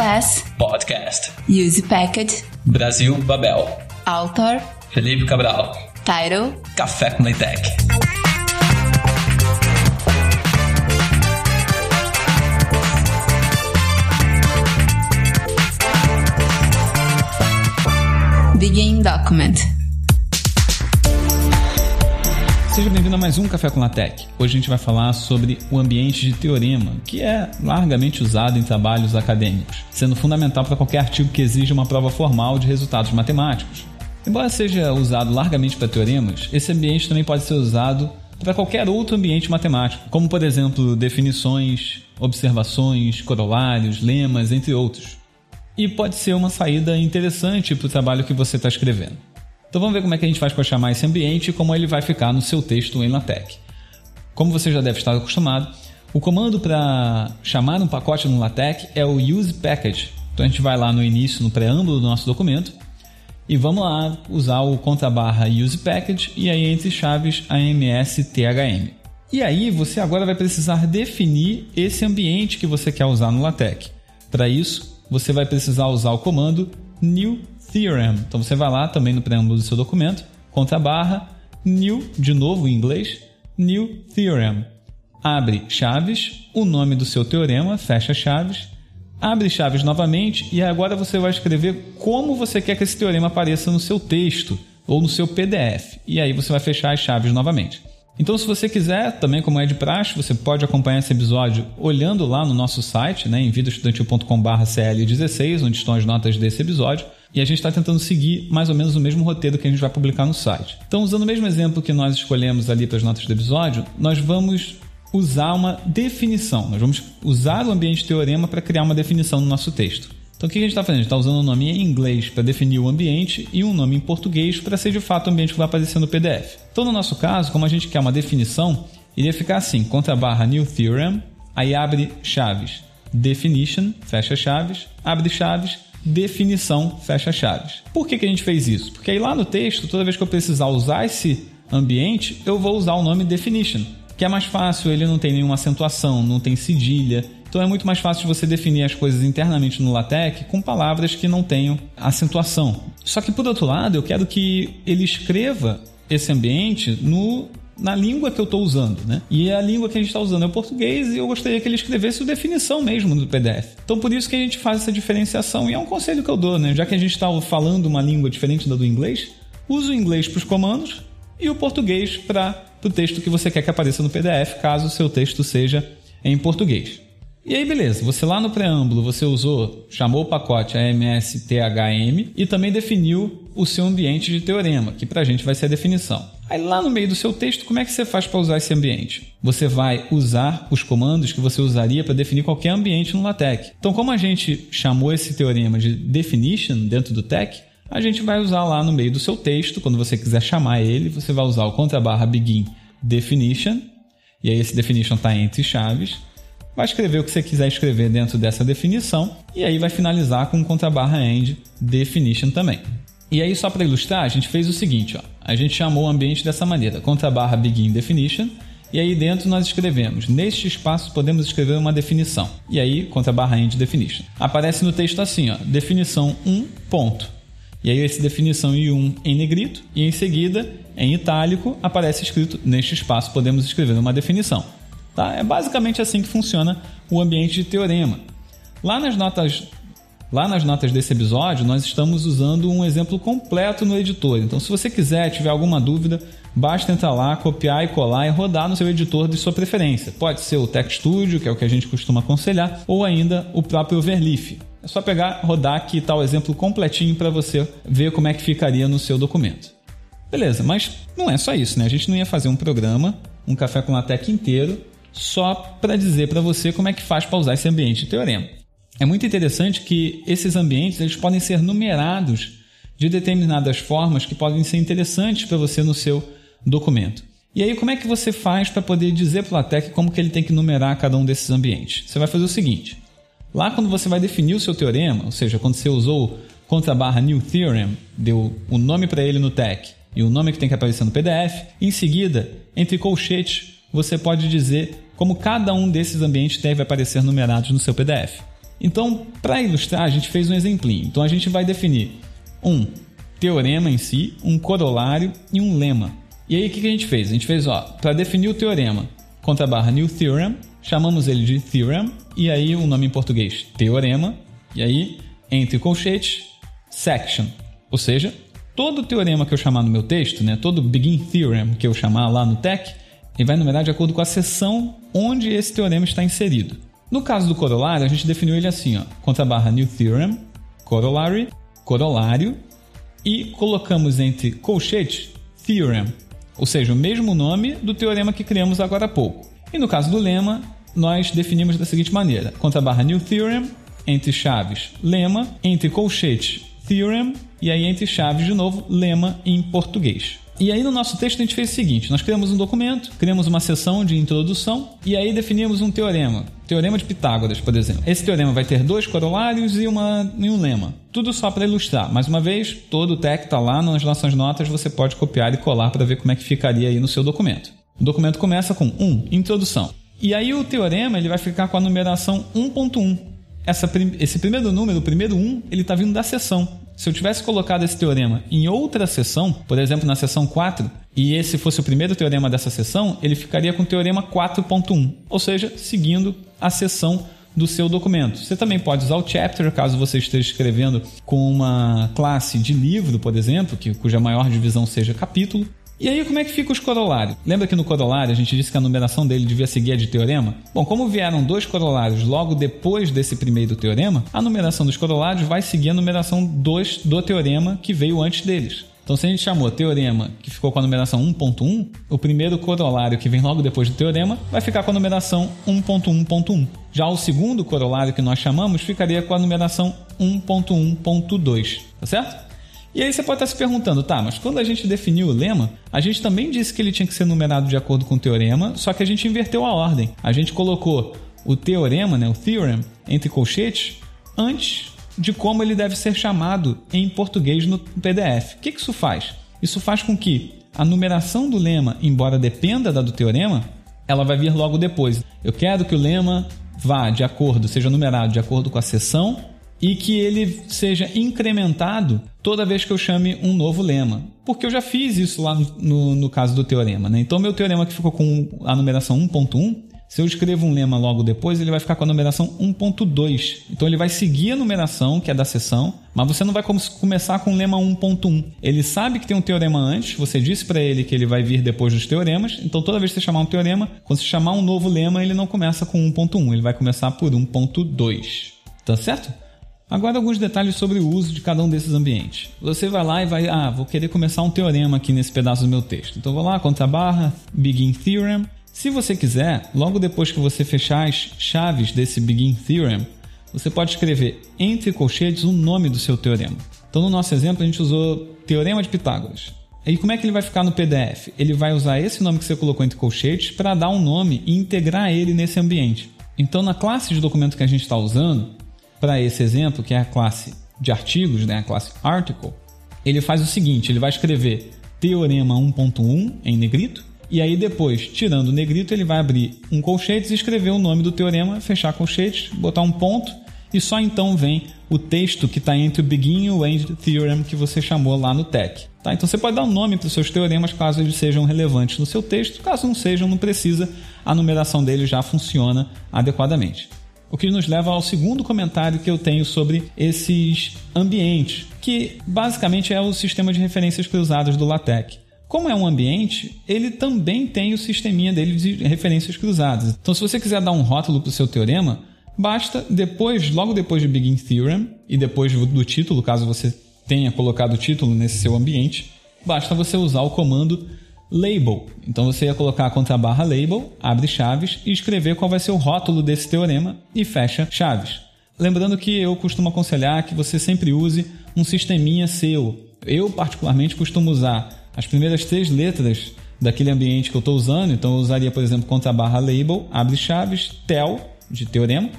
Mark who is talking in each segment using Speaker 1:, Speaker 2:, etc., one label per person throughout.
Speaker 1: Class,
Speaker 2: Podcast.
Speaker 1: Use Packet,
Speaker 2: Brasil Babel.
Speaker 1: Author,
Speaker 2: Felipe Cabral.
Speaker 1: Title,
Speaker 2: Café com Leitec.
Speaker 1: Begin Document.
Speaker 3: Seja bem-vindo a mais um Café com Latec. Hoje a gente vai falar sobre o ambiente de teorema, que é largamente usado em trabalhos acadêmicos, sendo fundamental para qualquer artigo que exija uma prova formal de resultados matemáticos. Embora seja usado largamente para teoremas, esse ambiente também pode ser usado para qualquer outro ambiente matemático, como por exemplo definições, observações, corolários, lemas, entre outros. E pode ser uma saída interessante para o trabalho que você está escrevendo. Então vamos ver como é que a gente faz para chamar esse ambiente e como ele vai ficar no seu texto em LaTeX. Como você já deve estar acostumado, o comando para chamar um pacote no LaTeX é o usePackage. Então a gente vai lá no início, no preâmbulo do nosso documento, e vamos lá usar o contrabarra usePackage e aí entre chaves AMS-THM. E aí você agora vai precisar definir esse ambiente que você quer usar no LaTeX. Para isso, você vai precisar usar o comando new theorem. Então você vai lá também no preâmbulo do seu documento, contra barra, new, de novo em inglês, new theorem. Abre chaves, o nome do seu teorema, fecha chaves, abre chaves novamente e agora você vai escrever como você quer que esse teorema apareça no seu texto ou no seu PDF. E aí você vai fechar as chaves novamente. Então, se você quiser, também como é de praxe, você pode acompanhar esse episódio olhando lá no nosso site, né, em vidaestudantil.com/cl16, onde estão as notas desse episódio. E a gente está tentando seguir mais ou menos o mesmo roteiro que a gente vai publicar no site. Então, usando o mesmo exemplo que nós escolhemos ali para as notas do episódio, nós vamos usar uma definição. Nós vamos usar o ambiente teorema para criar uma definição no nosso texto. Então o que a gente está fazendo? A gente está usando um nome em inglês para definir o ambiente e um nome em português para ser de fato o ambiente que vai aparecer no PDF. Então no nosso caso, como a gente quer uma definição, iria ficar assim, contra barra new theorem, aí abre chaves, definition, fecha chaves, abre chaves, definição, fecha chaves. Por que, que a gente fez isso? Porque aí lá no texto, toda vez que eu precisar usar esse ambiente, eu vou usar o nome definition, que é mais fácil, ele não tem nenhuma acentuação, não tem cedilha, então é muito mais fácil você definir as coisas internamente no LaTeX com palavras que não tenham acentuação. Só que por outro lado, eu quero que ele escreva esse ambiente no na língua que eu estou usando, né? E a língua que a gente está usando é o português e eu gostaria que ele escrevesse a definição mesmo do PDF. Então por isso que a gente faz essa diferenciação e é um conselho que eu dou, né? Já que a gente está falando uma língua diferente da do inglês, use o inglês para os comandos e o português para o texto que você quer que apareça no PDF, caso o seu texto seja em português. E aí, beleza, você lá no preâmbulo, você usou, chamou o pacote AMS-THM e também definiu o seu ambiente de teorema, que pra gente vai ser a definição. Aí lá no meio do seu texto, como é que você faz para usar esse ambiente? Você vai usar os comandos que você usaria para definir qualquer ambiente no LaTeX. Então, como a gente chamou esse teorema de definition dentro do TeX, a gente vai usar lá no meio do seu texto, quando você quiser chamar ele, você vai usar o contrabarra begin definition, e aí esse definition está entre chaves, vai escrever o que você quiser escrever dentro dessa definição e aí vai finalizar com contrabarra end definition também. E aí só para ilustrar, a gente fez o seguinte, ó. A gente chamou o ambiente dessa maneira, contrabarra begin definition, e aí dentro nós escrevemos, neste espaço podemos escrever uma definição. E aí, contrabarra end definition. Aparece no texto assim, ó, definição 1, ponto. E aí esse definição e 1 em negrito, e em seguida, em itálico, aparece escrito, neste espaço podemos escrever uma definição. Tá? É basicamente assim que funciona o ambiente de teorema. Lá nas notas Lá nas notas desse episódio, nós estamos usando um exemplo completo no editor. Então, se você quiser, tiver alguma dúvida, basta entrar lá, copiar e colar e rodar no seu editor de sua preferência. Pode ser o Tech Studio, que é o que a gente costuma aconselhar, ou ainda o próprio Overleaf. É só pegar, rodar que está o exemplo completinho para você ver como é que ficaria no seu documento. Beleza, mas não é só isso, né? A gente não ia fazer um programa, um café com tech inteiro, só para dizer para você como é que faz para usar esse ambiente de teorema. É muito interessante que esses ambientes eles podem ser numerados de determinadas formas que podem ser interessantes para você no seu documento. E aí, como é que você faz para poder dizer para o LaTeX como que ele tem que numerar cada um desses ambientes? Você vai fazer o seguinte: lá quando você vai definir o seu teorema, ou seja, quando você usou contra barra new theorem, deu o nome para ele no TEC e o nome que tem que aparecer no PDF, em seguida, entre colchetes, você pode dizer como cada um desses ambientes deve aparecer numerados no seu PDF. Então, para ilustrar, a gente fez um exemplinho. Então, a gente vai definir um teorema em si, um corolário e um lema. E aí, o que a gente fez? A gente fez, ó, para definir o teorema, contra barra new theorem, chamamos ele de theorem, e aí o nome em português, teorema, e aí, entre colchetes, section. Ou seja, todo teorema que eu chamar no meu texto, né, todo begin theorem que eu chamar lá no TEC, ele vai numerar de acordo com a seção onde esse teorema está inserido. No caso do corolário, a gente definiu ele assim, ó, contra barra new theorem, corollary, corolário, e colocamos entre colchetes theorem, ou seja, o mesmo nome do teorema que criamos agora há pouco. E no caso do lema, nós definimos da seguinte maneira: contra barra new theorem, entre chaves, lema, entre colchetes, theorem, e aí entre chaves de novo, lema em português. E aí no nosso texto a gente fez o seguinte: nós criamos um documento, criamos uma seção de introdução e aí definimos um teorema. Teorema de Pitágoras, por exemplo. Esse teorema vai ter dois corolários e, uma, e um lema. Tudo só para ilustrar. Mais uma vez, todo o tech está lá nas nossas notas, você pode copiar e colar para ver como é que ficaria aí no seu documento. O documento começa com 1, introdução. E aí o teorema ele vai ficar com a numeração 1.1. Essa, esse primeiro número, o primeiro 1, ele está vindo da seção. Se eu tivesse colocado esse teorema em outra seção, por exemplo, na seção 4, e esse fosse o primeiro teorema dessa seção, ele ficaria com o teorema 4.1, ou seja, seguindo a seção do seu documento. Você também pode usar o chapter caso você esteja escrevendo com uma classe de livro, por exemplo, que, cuja maior divisão seja capítulo. E aí, como é que fica os corolários? Lembra que no corolário a gente disse que a numeração dele devia seguir a de teorema? Bom, como vieram dois corolários logo depois desse primeiro teorema, a numeração dos corolários vai seguir a numeração 2 do teorema que veio antes deles. Então, se a gente chamou teorema que ficou com a numeração 1.1, o primeiro corolário que vem logo depois do teorema vai ficar com a numeração 1.1.1. Já o segundo corolário que nós chamamos ficaria com a numeração 1.1.2, tá certo? E aí você pode estar se perguntando, tá, mas quando a gente definiu o lema, a gente também disse que ele tinha que ser numerado de acordo com o teorema, só que a gente inverteu a ordem. A gente colocou o teorema, né, o theorem, entre colchetes, antes de como ele deve ser chamado em português no PDF. O que isso faz? Isso faz com que a numeração do lema, embora dependa da do teorema, ela vai vir logo depois. Eu quero que o lema vá de acordo, seja numerado de acordo com a seção e que ele seja incrementado toda vez que eu chame um novo lema. Porque eu já fiz isso lá no, no caso do teorema. Né? Então, meu teorema que ficou com a numeração 1.1, se eu escrevo um lema logo depois, ele vai ficar com a numeração 1.2. Então, ele vai seguir a numeração, que é da seção, mas você não vai começar com o lema 1.1. Ele sabe que tem um teorema antes, você disse para ele que ele vai vir depois dos teoremas, então toda vez que você chamar um teorema, quando você chamar um novo lema, ele não começa com 1.1, ele vai começar por 1.2. Tá certo? Agora alguns detalhes sobre o uso de cada um desses ambientes. Você vai lá e vai, ah, vou querer começar um teorema aqui nesse pedaço do meu texto. Então vou lá, contra barra, begin theorem. Se você quiser, logo depois que você fechar as chaves desse begin theorem, você pode escrever entre colchetes o nome do seu teorema. Então no nosso exemplo a gente usou teorema de Pitágoras. E como é que ele vai ficar no PDF? Ele vai usar esse nome que você colocou entre colchetes para dar um nome e integrar ele nesse ambiente. Então na classe de documento que a gente está usando, para esse exemplo, que é a classe de artigos, né, a classe article, ele faz o seguinte, ele vai escrever teorema 1.1 em negrito, e aí depois, tirando o negrito, ele vai abrir um colchetes e escrever o nome do teorema, fechar colchetes, botar um ponto, e só então vem o texto que está entre o begin e o end theorem que você chamou lá no tech. Tá? Então você pode dar um nome para os seus teoremas caso eles sejam relevantes no seu texto, caso não sejam, não precisa, a numeração deles já funciona adequadamente. O que nos leva ao segundo comentário que eu tenho sobre esses ambientes, que basicamente é o sistema de referências cruzadas do LaTeX. Como é um ambiente, ele também tem o sisteminha dele de referências cruzadas. Então, se você quiser dar um rótulo para o seu teorema, basta depois, logo depois de Begin Theorem e depois do título, caso você tenha colocado o título nesse seu ambiente, basta você usar o comando label. Então você ia colocar a contrabarra label, abre chaves e escrever qual vai ser o rótulo desse teorema e fecha chaves. Lembrando que eu costumo aconselhar que você sempre use um sisteminha seu. Eu, particularmente, costumo usar as primeiras três letras daquele ambiente que eu estou usando. Então eu usaria, por exemplo, contrabarra label, abre chaves, tel, de teorema,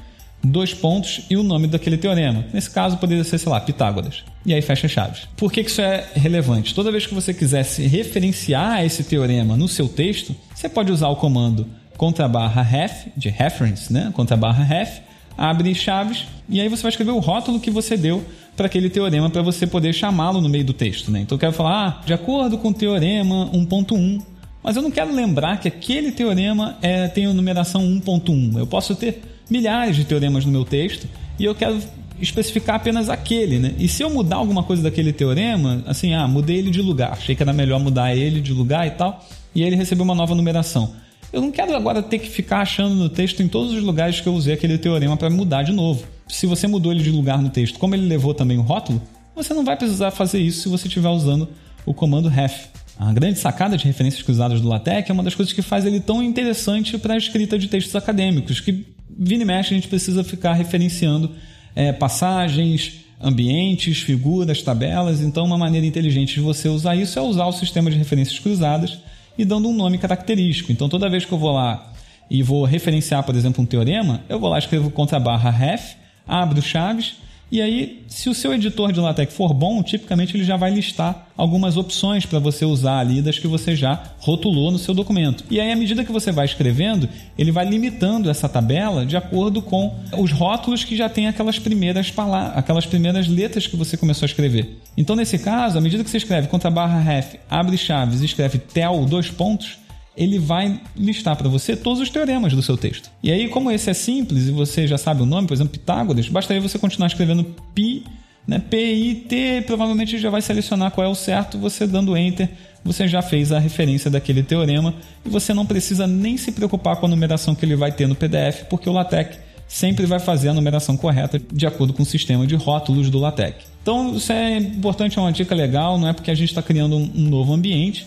Speaker 3: dois pontos e o nome daquele teorema. Nesse caso, poderia ser, sei lá, Pitágoras. E aí fecha chaves. Por que, que isso é relevante? Toda vez que você quisesse referenciar esse teorema no seu texto, você pode usar o comando contra barra ref, de reference, né? Contra barra ref, abre chaves, e aí você vai escrever o rótulo que você deu para aquele teorema para você poder chamá-lo no meio do texto. Né? Então eu quero falar, ah, de acordo com o teorema 1.1, mas eu não quero lembrar que aquele teorema é, tem a numeração 1.1. Eu posso ter milhares de teoremas no meu texto e eu quero especificar apenas aquele, né? E se eu mudar alguma coisa daquele teorema, assim, ah, mudei ele de lugar, achei que era melhor mudar ele de lugar e tal, e ele recebeu uma nova numeração. Eu não quero agora ter que ficar achando no texto em todos os lugares que eu usei aquele teorema para mudar de novo. Se você mudou ele de lugar no texto, como ele levou também o rótulo, você não vai precisar fazer isso se você estiver usando o comando ref. A grande sacada de referências cruzadas do LaTeX é uma das coisas que faz ele tão interessante para a escrita de textos acadêmicos, que vira e mexe a gente precisa ficar referenciando é, passagens, ambientes, figuras, tabelas. Então, uma maneira inteligente de você usar isso é usar o sistema de referências cruzadas e dando um nome característico. Então, toda vez que eu vou lá e vou referenciar, por exemplo, um teorema, eu vou lá escrevo contra barra ref, abro chaves e aí, se o seu editor de LaTeX for bom, tipicamente ele já vai listar algumas opções para você usar ali das que você já rotulou no seu documento. E aí, à medida que você vai escrevendo, ele vai limitando essa tabela de acordo com os rótulos que já tem aquelas primeiras palavras, aquelas primeiras letras que você começou a escrever. Então, nesse caso, à medida que você escreve contra barra ref, abre chaves e escreve tel dois pontos, ele vai listar para você todos os teoremas do seu texto. E aí, como esse é simples e você já sabe o nome, por exemplo, Pitágoras, bastaria você continuar escrevendo pi, né, P-I-T, provavelmente já vai selecionar qual é o certo, você dando enter, você já fez a referência daquele teorema e você não precisa nem se preocupar com a numeração que ele vai ter no PDF, porque o LaTeX sempre vai fazer a numeração correta de acordo com o sistema de rótulos do LaTeX. Então, isso é importante, é uma dica legal, não é porque a gente está criando um novo ambiente,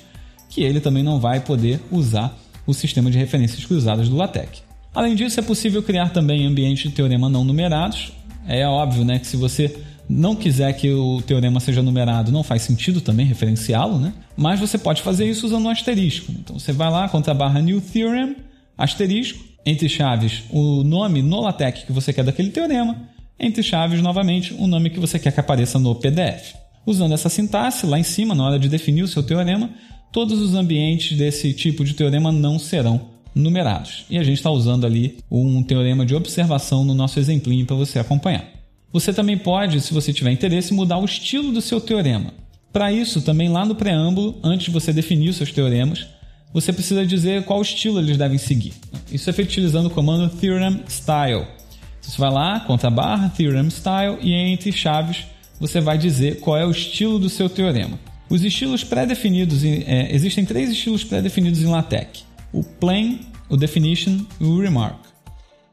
Speaker 3: que ele também não vai poder usar o sistema de referências cruzadas do LaTeX. Além disso, é possível criar também ambientes de teorema não numerados. É óbvio né, que se você não quiser que o teorema seja numerado, não faz sentido também referenciá-lo, né? mas você pode fazer isso usando um asterisco. Então você vai lá, contra a barra New Theorem, asterisco, entre chaves o nome no LaTeX que você quer daquele teorema, entre chaves, novamente, o nome que você quer que apareça no PDF. Usando essa sintaxe, lá em cima, na hora de definir o seu teorema, todos os ambientes desse tipo de teorema não serão numerados. E a gente está usando ali um teorema de observação no nosso exemplinho para você acompanhar. Você também pode, se você tiver interesse, mudar o estilo do seu teorema. Para isso, também lá no preâmbulo, antes de você definir os seus teoremas, você precisa dizer qual estilo eles devem seguir. Isso é feito utilizando o comando theorem style. Você vai lá, contra barra, theorem style, e entre chaves você vai dizer qual é o estilo do seu teorema. Os estilos pré-definidos, é, existem três estilos pré-definidos em LaTeX: o plain, o definition e o remark.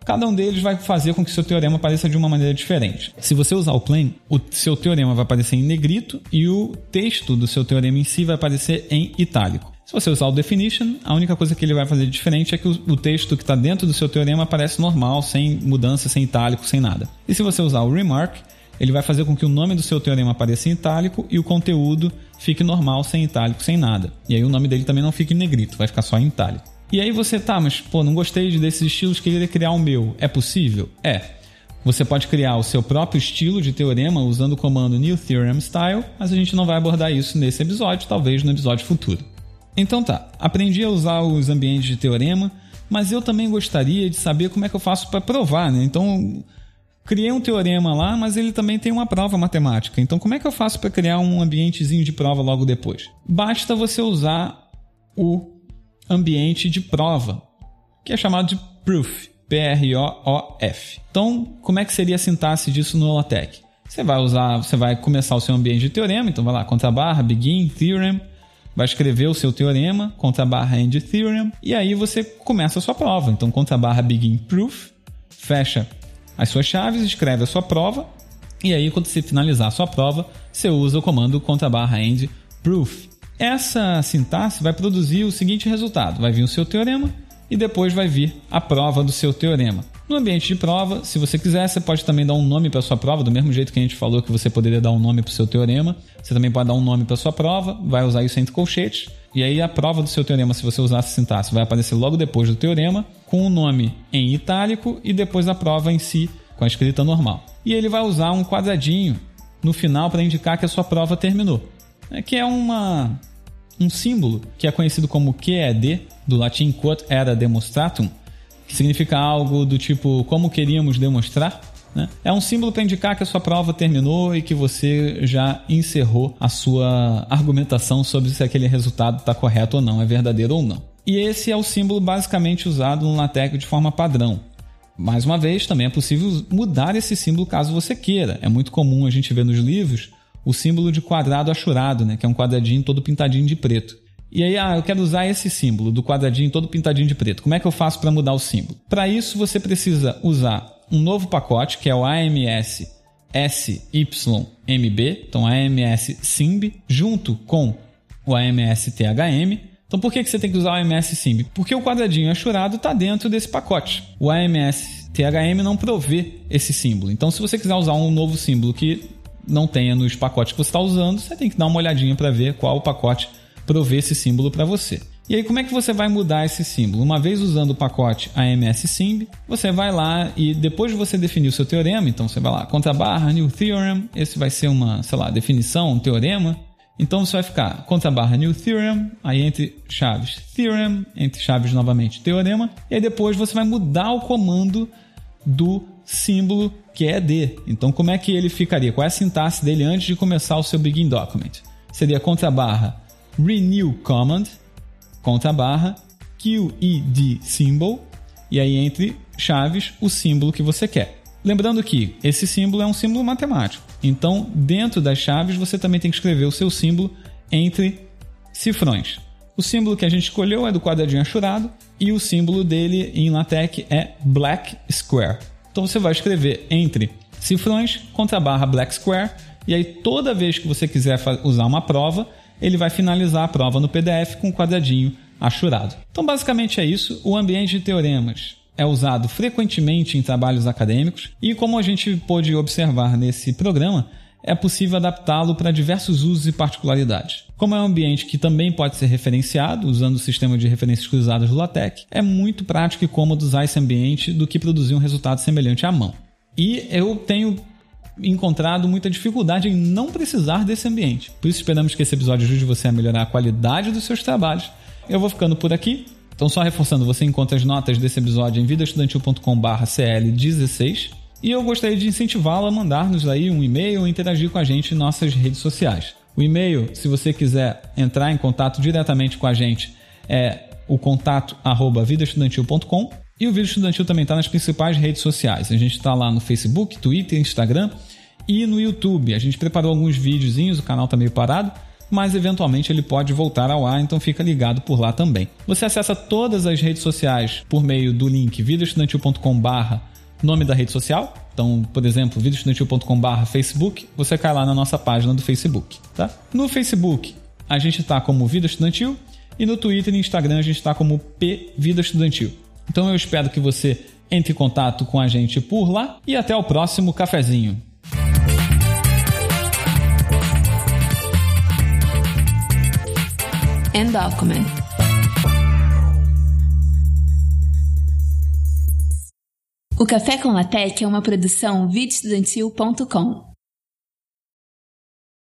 Speaker 3: Cada um deles vai fazer com que seu teorema apareça de uma maneira diferente. Se você usar o plain, o seu teorema vai aparecer em negrito e o texto do seu teorema em si vai aparecer em itálico. Se você usar o definition, a única coisa que ele vai fazer diferente é que o texto que está dentro do seu teorema aparece normal, sem mudança, sem itálico, sem nada. E se você usar o remark, ele vai fazer com que o nome do seu teorema apareça em itálico e o conteúdo fique normal, sem itálico, sem nada. E aí o nome dele também não fica em negrito, vai ficar só em itálico. E aí você, tá, mas pô, não gostei desses estilos, queria criar o meu. É possível? É. Você pode criar o seu próprio estilo de teorema usando o comando New Theorem Style, mas a gente não vai abordar isso nesse episódio, talvez no episódio futuro. Então tá, aprendi a usar os ambientes de teorema, mas eu também gostaria de saber como é que eu faço para provar, né? Então, criei um teorema lá, mas ele também tem uma prova matemática. Então, como é que eu faço para criar um ambientezinho de prova logo depois? Basta você usar o ambiente de prova, que é chamado de proof, P-R-O-O-F. Então, como é que seria a sintaxe disso no LaTeX? Você vai usar, você vai começar o seu ambiente de teorema, então vai lá, contra barra, begin, theorem, vai escrever o seu teorema, contra barra end theorem, e aí você começa a sua prova. Então, contra barra begin proof, fecha as suas chaves, escreve a sua prova e aí quando você finalizar a sua prova, você usa o comando contra barra end proof. Essa sintaxe vai produzir o seguinte resultado: vai vir o seu teorema e depois vai vir a prova do seu teorema. No ambiente de prova, se você quiser, você pode também dar um nome para sua prova, do mesmo jeito que a gente falou que você poderia dar um nome para o seu teorema. Você também pode dar um nome para sua prova, vai usar isso entre colchetes. E aí a prova do seu teorema, se você usar essa sintaxe, vai aparecer logo depois do teorema, com o nome em itálico e depois a prova em si com a escrita normal. E ele vai usar um quadradinho no final para indicar que a sua prova terminou. É que é uma um símbolo que é conhecido como QED, do latim quod era demonstratum, que significa algo do tipo como queríamos demonstrar. Né? É um símbolo para indicar que a sua prova terminou e que você já encerrou a sua argumentação sobre se aquele resultado está correto ou não, é verdadeiro ou não. E esse é o símbolo basicamente usado no LaTeX de forma padrão. Mais uma vez, também é possível mudar esse símbolo caso você queira. É muito comum a gente ver nos livros o símbolo de quadrado achurado, né? que é um quadradinho todo pintadinho de preto. E aí, ah, eu quero usar esse símbolo do quadradinho todo pintadinho de preto. Como é que eu faço para mudar o símbolo? Para isso, você precisa usar um novo pacote, que é o AMS SYMB, então AMS SYMB, junto com o AMS THM. Então por que, que você tem que usar o AMS SYMB? Porque o quadradinho achurado está dentro desse pacote. O AMS THM não provê esse símbolo. Então se você quiser usar um novo símbolo que não tenha nos pacotes que você está usando, você tem que dar uma olhadinha para ver qual o pacote provê esse símbolo para você. E aí, como é que você vai mudar esse símbolo? Uma vez usando o pacote AMS Simb, você vai lá e depois de você definir o seu teorema, então você vai lá, contra barra new theorem, esse vai ser uma, sei lá, definição, um teorema. Então você vai ficar contra barra new theorem, aí entre chaves theorem, entre chaves novamente teorema, e aí depois você vai mudar o comando do símbolo que é D. Então como é que ele ficaria? Qual é a sintaxe dele antes de começar o seu begin document? Seria contra barra renew command, contra barra, QED symbol, e aí entre chaves o símbolo que você quer. Lembrando que esse símbolo é um símbolo matemático. Então, dentro das chaves, você também tem que escrever o seu símbolo entre cifrões. O símbolo que a gente escolheu é do quadradinho achurado e o símbolo dele em LaTeX é Black Square. Então você vai escrever entre cifrões contra barra Black Square e aí toda vez que você quiser usar uma prova, ele vai finalizar a prova no PDF com um quadradinho achurado. Então, basicamente é isso. O ambiente de teoremas é usado frequentemente em trabalhos acadêmicos e, como a gente pôde observar nesse programa, é possível adaptá-lo para diversos usos e particularidades. Como é um ambiente que também pode ser referenciado usando o sistema de referências cruzadas do LaTeX, é muito prático e cômodo usar esse ambiente do que produzir um resultado semelhante à mão. E eu tenho encontrado muita dificuldade em não precisar desse ambiente. Por isso esperamos que esse episódio ajude você a melhorar a qualidade dos seus trabalhos. Eu vou ficando por aqui. Então, só reforçando, você encontra as notas desse episódio em vidaestudantil.com/cl16. E eu gostaria de incentivá-lo a mandar-nos aí um e-mail ou interagir com a gente em nossas redes sociais. O e-mail, se você quiser entrar em contato diretamente com a gente, é o contato arroba vidaestudantil.com e o Vídeo Estudantil também está nas principais redes sociais. A gente está lá no Facebook, Twitter, Instagram e no YouTube. A gente preparou alguns videozinhos, o canal está meio parado, mas eventualmente ele pode voltar ao ar, então fica ligado por lá também. Você acessa todas as redes sociais por meio do link videoestudantil.com nome da rede social. Então, por exemplo, videoestudantil.com Facebook, você cai lá na nossa página do Facebook, tá? No Facebook, a gente está como Vida Estudantil e no Twitter e Instagram a gente está como P Vida Estudantil. Então eu espero que você entre em contato com a gente por lá e até o próximo cafezinho.
Speaker 1: End document. O Café com Latex é uma produção videoestudantil.com.